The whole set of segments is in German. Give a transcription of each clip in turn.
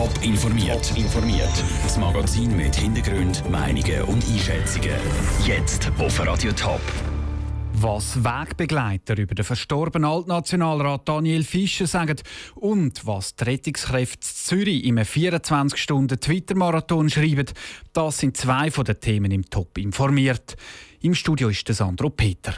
Top informiert. informiert. Das Magazin mit Hintergrund, Meinungen und Einschätzungen. Jetzt auf Radio Top. Was Wegbegleiter über den verstorbenen Altnationalrat Daniel Fischer sagen und was die Rettungskräfte Zürich im 24-Stunden-Twitter-Marathon schreiben, das sind zwei von den Themen im Top informiert. Im Studio ist der Sandro Peter.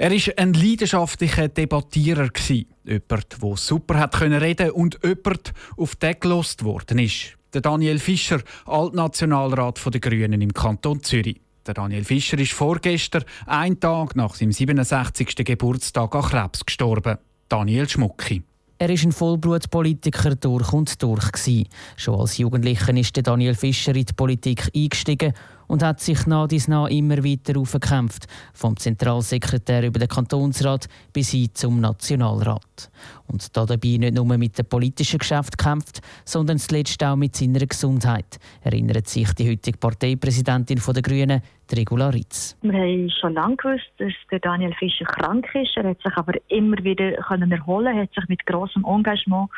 Er war ein leidenschaftlicher Debattierer. Jemand, der super hat reden und jemand, auf den gelost worden ist. Der Daniel Fischer, Altnationalrat der Grünen im Kanton Zürich. Der Daniel Fischer ist vorgestern, ein Tag nach seinem 67. Geburtstag, an Krebs gestorben. Daniel Schmucki. Er ist ein Vollblutpolitiker durch und durch. Schon als Jugendlicher ist Daniel Fischer in die Politik eingestiegen und hat sich nach dies nach immer weiter aufgekämpft, vom Zentralsekretär über den Kantonsrat bis hin zum Nationalrat. Und da dabei nicht nur mit dem politischen Geschäft kämpft, sondern zuletzt auch mit seiner Gesundheit, erinnert sich die heutige Parteipräsidentin der Grünen, Regula Ritz. Wir haben schon lange gewusst, dass der Daniel Fischer krank ist. Er hat sich aber immer wieder können erholen, hat sich mit großem Engagement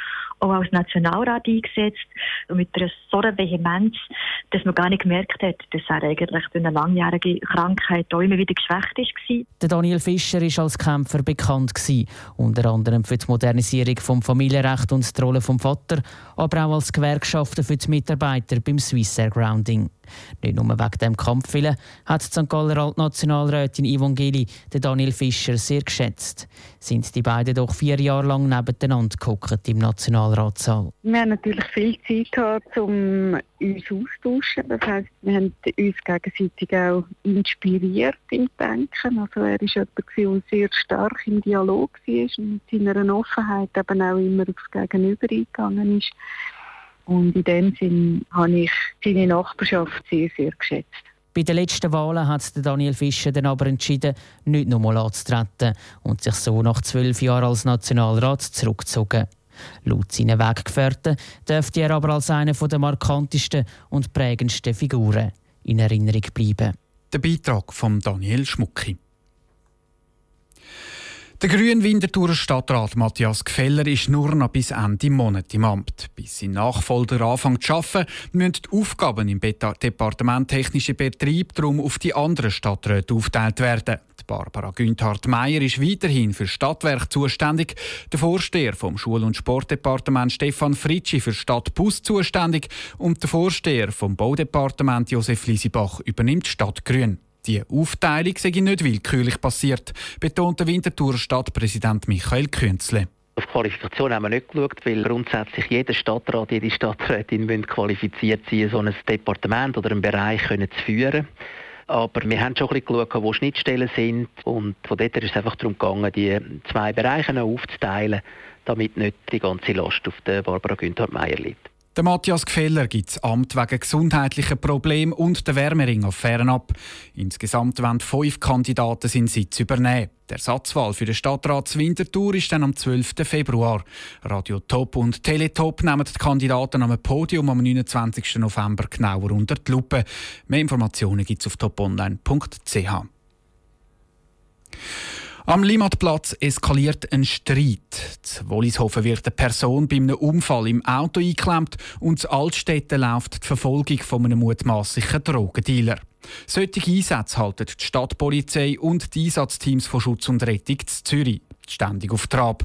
auch als Nationalrat eingesetzt und mit einer so einer Vehemenz, dass man gar nicht gemerkt hat, dass er eigentlich durch eine langjährige Krankheit auch immer wieder geschwächt war. Der Daniel Fischer ist als Kämpfer bekannt gewesen, unter anderem für die Modernisierung vom Familienrecht und die Rolle vom Vater, aber auch als Gewerkschafter für die Mitarbeiter beim Swissair Grounding. Nicht nur wegen dem Kampfwillen hat die St. Galler Altnationalrätin Yvonne Geli den Daniel Fischer sehr geschätzt. Sind die beiden doch vier Jahre lang nebeneinander gehockt im Nationalratssaal. Wir haben natürlich viel Zeit gehabt, um uns austauschen. Das heisst, wir haben uns gegenseitig auch inspiriert im Denken. Also er war jemand, der sehr stark im Dialog war und mit seiner Offenheit eben auch immer aufs Gegenüber eingegangen ist. Und in dem Sinn habe ich seine Nachbarschaft sehr, sehr geschätzt. Bei den letzten Wahlen hat Daniel Fischer dann aber entschieden, nicht nochmal anzutreten und sich so nach zwölf Jahren als Nationalrat zurückgezogen. Laut seinen Weggefährten dürfte er aber als eine der markantesten und prägendsten Figuren in Erinnerung bleiben. Der Beitrag von Daniel Schmucki. Der grüne Winterthurer Stadtrat Matthias Gfeller ist nur noch bis Ende Monat im Amt. Bis sein Nachfolger anfängt zu arbeiten, müssen die Aufgaben im Departement Technische Betrieb darum auf die anderen Stadträte aufgeteilt werden. Die Barbara Günthard-Meyer ist weiterhin für Stadtwerk zuständig, der Vorsteher vom Schul- und Sportdepartement Stefan Fritschi für Stadtbus zuständig und der Vorsteher vom Baudepartement Josef Lisibach übernimmt Stadtgrün. Die Aufteilung sei nicht willkürlich passiert, betont der Winterthur Stadtpräsident Michael Künzle. Auf Qualifikation haben wir nicht geschaut, weil grundsätzlich jeder Stadtrat, jede Stadträtin qualifiziert sein, so ein Departement oder einen Bereich können zu führen. Aber wir haben schon ein bisschen geschaut, wo Schnittstellen sind. Und von dort ist es einfach darum gegangen, die zwei Bereiche aufzuteilen, damit nicht die ganze Last auf Barbara Günther-Meyer liegt. Der Matthias Gfeller gibt das Amt wegen gesundheitlicher Probleme und der Wärmering-Affären ab. Insgesamt wollen fünf Kandidaten seinen Sitz übernehmen. Der Ersatzwahl für den Stadtrat Winterthur ist dann am 12. Februar. Radio Top und Teletop nehmen die Kandidaten am Podium am 29. November genauer unter die Lupe. Mehr Informationen gibt es auf toponline.ch. Am Limatplatz eskaliert ein Streit. In Wollishofen wird eine Person bei einem Unfall im Auto eingeklemmt und in Altstädten läuft die Verfolgung von einem mutmaßlichen Drogendealer. Solche Einsätze halten die Stadtpolizei und die Einsatzteams von Schutz und Rettung zu Zürich ständig auf Trab.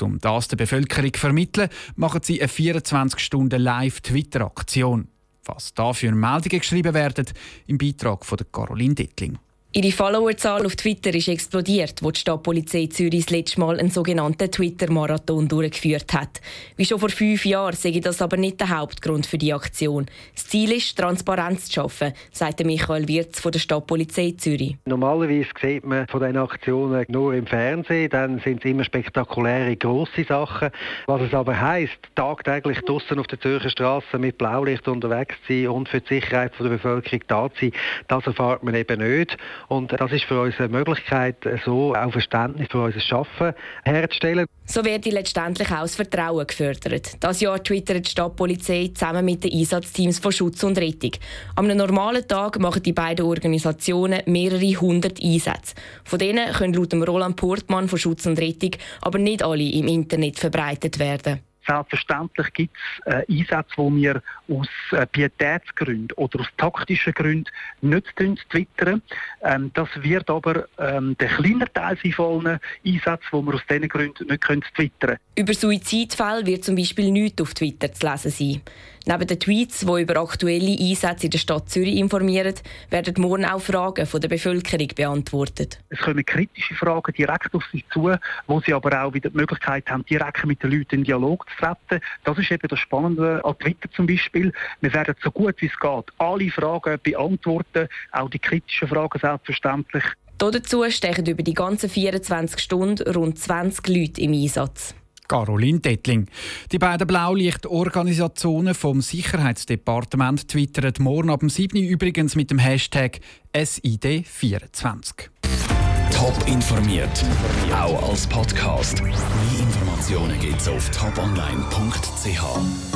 Um das der Bevölkerung zu vermitteln, machen sie eine 24-Stunden-Live-Twitter-Aktion. Was da für Meldungen geschrieben werden, im Beitrag von Caroline Dittling. Ihre Followerzahl auf Twitter ist explodiert, wo die Stadtpolizei Zürich das letzte Mal einen sogenannten Twitter-Marathon durchgeführt hat. Wie schon vor fünf Jahren sehe das aber nicht der Hauptgrund für die Aktion. Das Ziel ist, Transparenz zu schaffen, sagt Michael Wirz von der Stadtpolizei Zürich. Normalerweise sieht man von diesen Aktionen nur im Fernsehen, dann sind es immer spektakuläre, grosse Sachen. Was es aber heisst, tagtäglich draußen auf der Zürcher Straße mit Blaulicht unterwegs zu sein und für die Sicherheit der Bevölkerung da zu sein, das erfahrt man eben nicht. Und das ist für uns eine Möglichkeit, so auch Verständnis für unser Schaffen herzustellen. So wird letztendlich auch das Vertrauen gefördert. Das Jahr twittert die Stadtpolizei zusammen mit den Einsatzteams von Schutz und Rettung. Einem normalen Tag machen die beiden Organisationen mehrere hundert Einsätze. Von denen können laut Roland Portmann von Schutz und Rettung aber nicht alle im Internet verbreitet werden. Selbstverständlich gibt es äh, Einsätze, die wir aus äh, Pietätsgründen oder aus taktischen Gründen nicht twittern. Ähm, das wird aber ähm, der kleine Teil sein von allen Einsätzen, die wir aus diesen Gründen nicht können twittern Über Suizidfälle wird zum Beispiel nichts auf Twitter zu lesen sein. Neben den Tweets, die über aktuelle Einsätze in der Stadt Zürich informieren, werden morgen auch Fragen von der Bevölkerung beantwortet. Es kommen kritische Fragen direkt auf Sie zu, wo Sie aber auch wieder die Möglichkeit haben, direkt mit den Leuten in Dialog zu treten. Das ist eben das Spannende an Twitter zum Beispiel. Wir werden so gut wie es geht alle Fragen beantworten, auch die kritischen Fragen selbstverständlich. Dazu stechen über die ganzen 24 Stunden rund 20 Leute im Einsatz. Caroline Dettling. Die beiden Blaulichtorganisationen vom Sicherheitsdepartement twittern morgen ab dem 7. übrigens mit dem Hashtag SID24. Top informiert, auch als Podcast. Mehr Informationen gibt's auf toponline.ch.